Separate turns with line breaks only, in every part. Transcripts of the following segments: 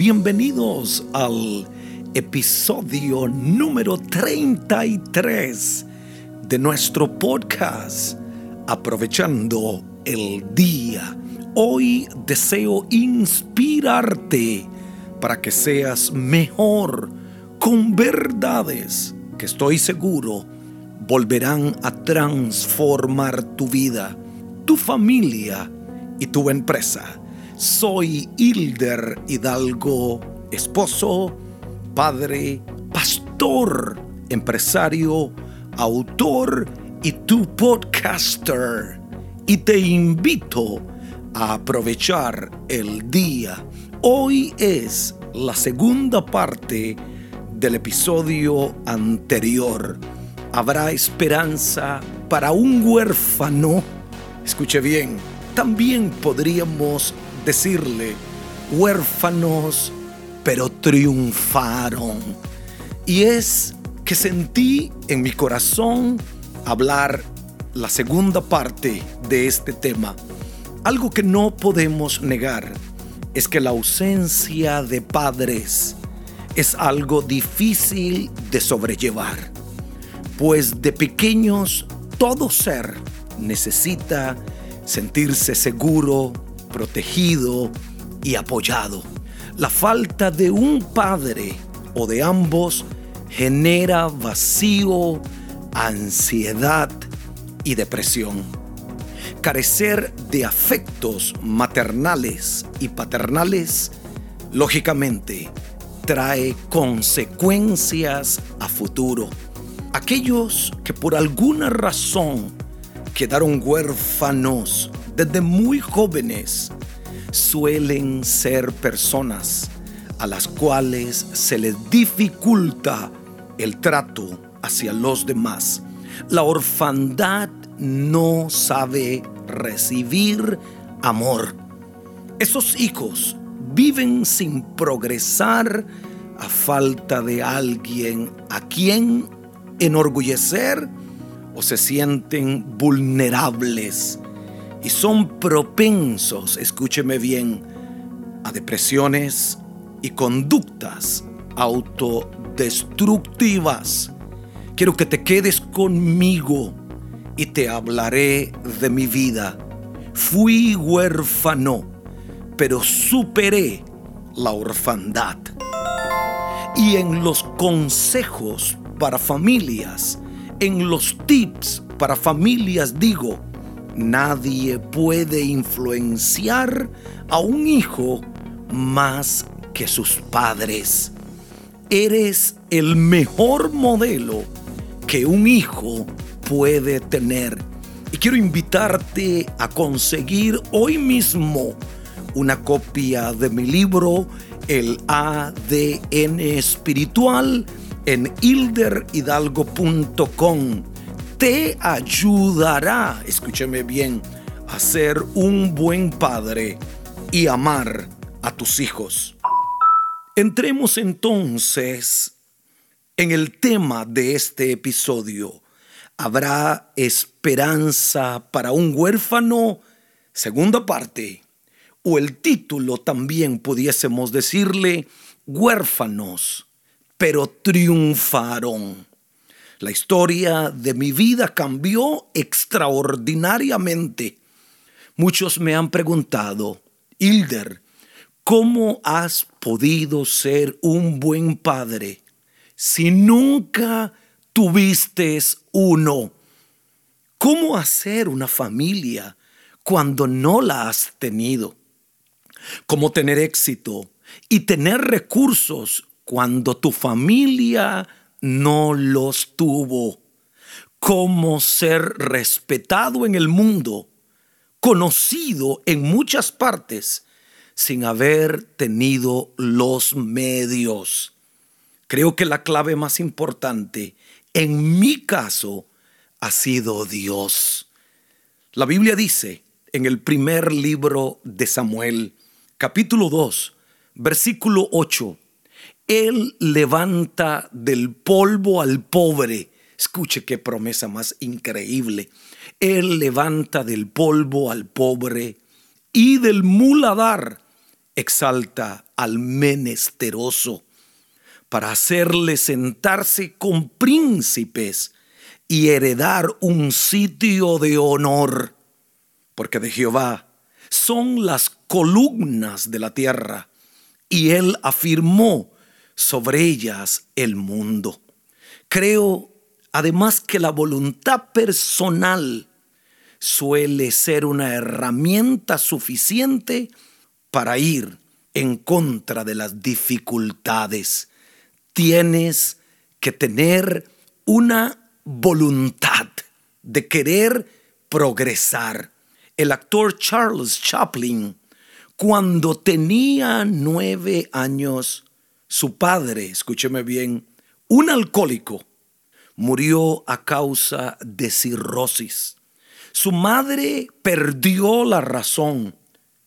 bienvenidos al episodio número 33 de nuestro podcast Aprovechando el Día. Hoy deseo inspirarte para que seas mejor con verdades que estoy seguro volverán a transformar tu vida, tu familia y tu empresa. Soy Hilder Hidalgo, esposo, padre, pastor, empresario, autor y tu podcaster. Y te invito a aprovechar el día. Hoy es la segunda parte del episodio anterior. Habrá esperanza para un huérfano. Escuche bien, también podríamos decirle, huérfanos, pero triunfaron. Y es que sentí en mi corazón hablar la segunda parte de este tema. Algo que no podemos negar es que la ausencia de padres es algo difícil de sobrellevar, pues de pequeños todo ser necesita sentirse seguro, protegido y apoyado. La falta de un padre o de ambos genera vacío, ansiedad y depresión. Carecer de afectos maternales y paternales, lógicamente, trae consecuencias a futuro. Aquellos que por alguna razón quedaron huérfanos desde muy jóvenes suelen ser personas a las cuales se les dificulta el trato hacia los demás. La orfandad no sabe recibir amor. Esos hijos viven sin progresar a falta de alguien a quien enorgullecer o se sienten vulnerables y son propensos, escúcheme bien, a depresiones y conductas autodestructivas. Quiero que te quedes conmigo y te hablaré de mi vida. Fui huérfano, pero superé la orfandad. Y en los consejos para familias, en los tips para familias digo, Nadie puede influenciar a un hijo más que sus padres. Eres el mejor modelo que un hijo puede tener. Y quiero invitarte a conseguir hoy mismo una copia de mi libro, El ADN Espiritual, en hilderhidalgo.com te ayudará, escúcheme bien, a ser un buen padre y amar a tus hijos. Entremos entonces en el tema de este episodio. ¿Habrá esperanza para un huérfano? Segunda parte. O el título también pudiésemos decirle huérfanos, pero triunfaron. La historia de mi vida cambió extraordinariamente. Muchos me han preguntado, Hilder, ¿cómo has podido ser un buen padre si nunca tuviste uno? ¿Cómo hacer una familia cuando no la has tenido? ¿Cómo tener éxito y tener recursos cuando tu familia no los tuvo. Cómo ser respetado en el mundo, conocido en muchas partes, sin haber tenido los medios. Creo que la clave más importante, en mi caso, ha sido Dios. La Biblia dice en el primer libro de Samuel, capítulo 2, versículo 8, él levanta del polvo al pobre. Escuche qué promesa más increíble. Él levanta del polvo al pobre y del muladar exalta al menesteroso para hacerle sentarse con príncipes y heredar un sitio de honor, porque de Jehová son las columnas de la tierra, y él afirmó sobre ellas el mundo. Creo además que la voluntad personal suele ser una herramienta suficiente para ir en contra de las dificultades. Tienes que tener una voluntad de querer progresar. El actor Charles Chaplin, cuando tenía nueve años, su padre, escúcheme bien, un alcohólico, murió a causa de cirrosis. Su madre perdió la razón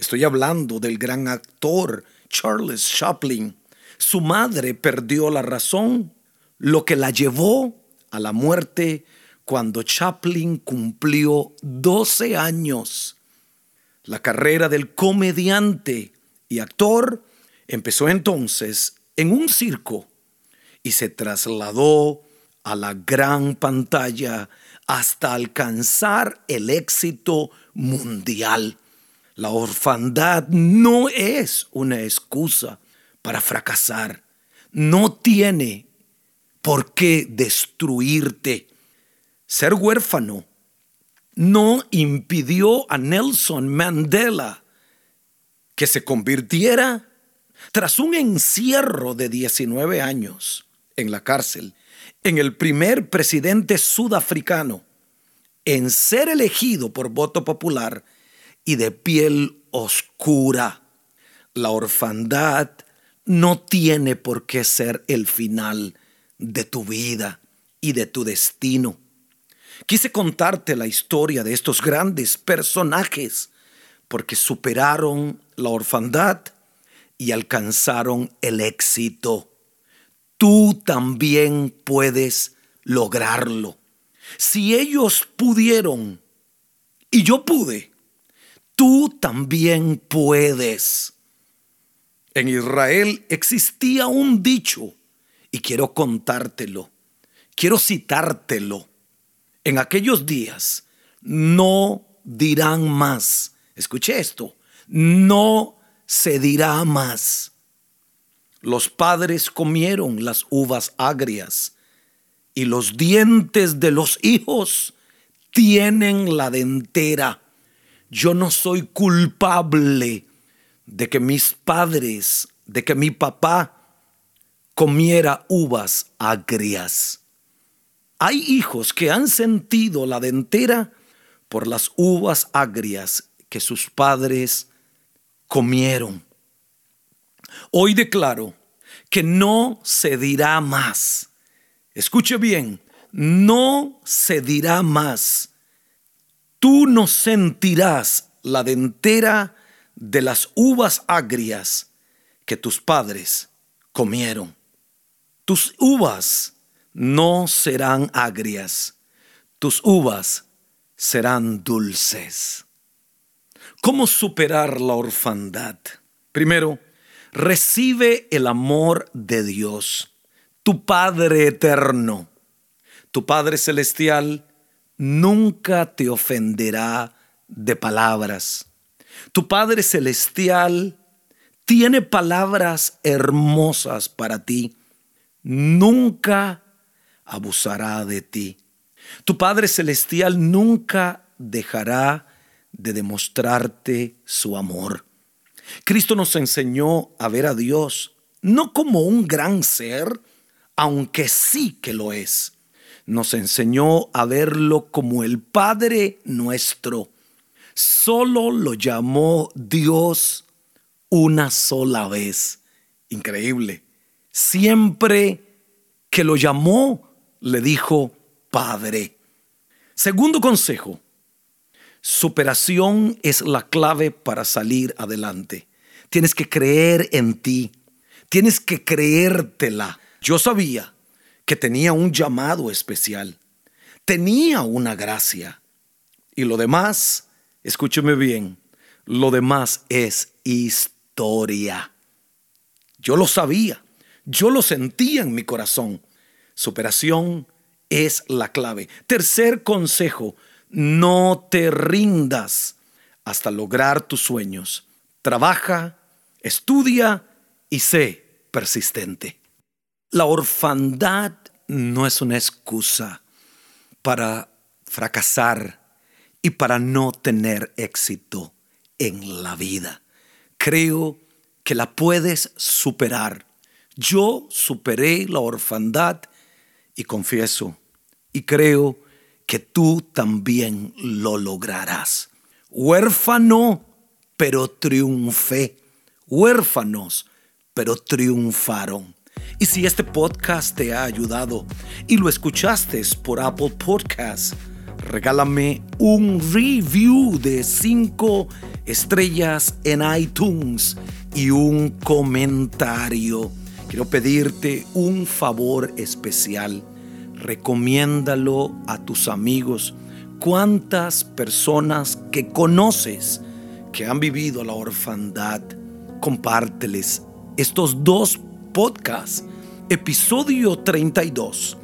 Estoy hablando del gran actor Charles Chaplin. Su madre perdió la razón, lo que la llevó a la muerte cuando Chaplin cumplió 12 años. La carrera del comediante y actor empezó entonces en un circo y se trasladó a la gran pantalla hasta alcanzar el éxito mundial. La orfandad no es una excusa para fracasar. No tiene por qué destruirte. Ser huérfano no impidió a Nelson Mandela que se convirtiera tras un encierro de 19 años en la cárcel en el primer presidente sudafricano en ser elegido por voto popular y de piel oscura. La orfandad no tiene por qué ser el final de tu vida y de tu destino. Quise contarte la historia de estos grandes personajes porque superaron la orfandad y alcanzaron el éxito. Tú también puedes lograrlo. Si ellos pudieron y yo pude, tú también puedes. En Israel existía un dicho y quiero contártelo, quiero citártelo. En aquellos días no dirán más, escuche esto, no se dirá más. Los padres comieron las uvas agrias y los dientes de los hijos tienen la dentera yo no soy culpable de que mis padres, de que mi papá comiera uvas agrias. Hay hijos que han sentido la dentera por las uvas agrias que sus padres comieron. Hoy declaro que no se dirá más. Escuche bien, no se dirá más tú no sentirás la dentera de las uvas agrias que tus padres comieron. Tus uvas no serán agrias, tus uvas serán dulces. ¿Cómo superar la orfandad? Primero, recibe el amor de Dios, tu Padre eterno, tu Padre celestial nunca te ofenderá de palabras. Tu Padre Celestial tiene palabras hermosas para ti. Nunca abusará de ti. Tu Padre Celestial nunca dejará de demostrarte su amor. Cristo nos enseñó a ver a Dios no como un gran ser, aunque sí que lo es nos enseñó a verlo como el Padre nuestro. Solo lo llamó Dios una sola vez. Increíble. Siempre que lo llamó, le dijo Padre. Segundo consejo, superación es la clave para salir adelante. Tienes que creer en ti. Tienes que creértela. Yo sabía que tenía un llamado especial, tenía una gracia. Y lo demás, escúcheme bien, lo demás es historia. Yo lo sabía, yo lo sentía en mi corazón. Superación es la clave. Tercer consejo, no te rindas hasta lograr tus sueños. Trabaja, estudia y sé persistente. La orfandad no es una excusa para fracasar y para no tener éxito en la vida. Creo que la puedes superar. Yo superé la orfandad y confieso y creo que tú también lo lograrás. Huérfano, pero triunfé. Huérfanos, pero triunfaron. Y si este podcast te ha ayudado y lo escuchaste por Apple Podcasts, regálame un review de 5 estrellas en iTunes y un comentario. Quiero pedirte un favor especial. Recomiéndalo a tus amigos. ¿Cuántas personas que conoces que han vivido la orfandad? Compárteles estos dos podcasts, episodio 32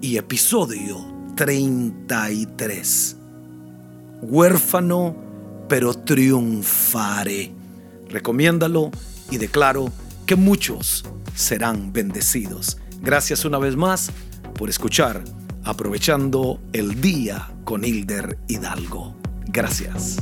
y episodio 33. Huérfano, pero triunfaré. Recomiéndalo y declaro que muchos serán bendecidos. Gracias una vez más por escuchar Aprovechando el Día con Hilder Hidalgo. Gracias.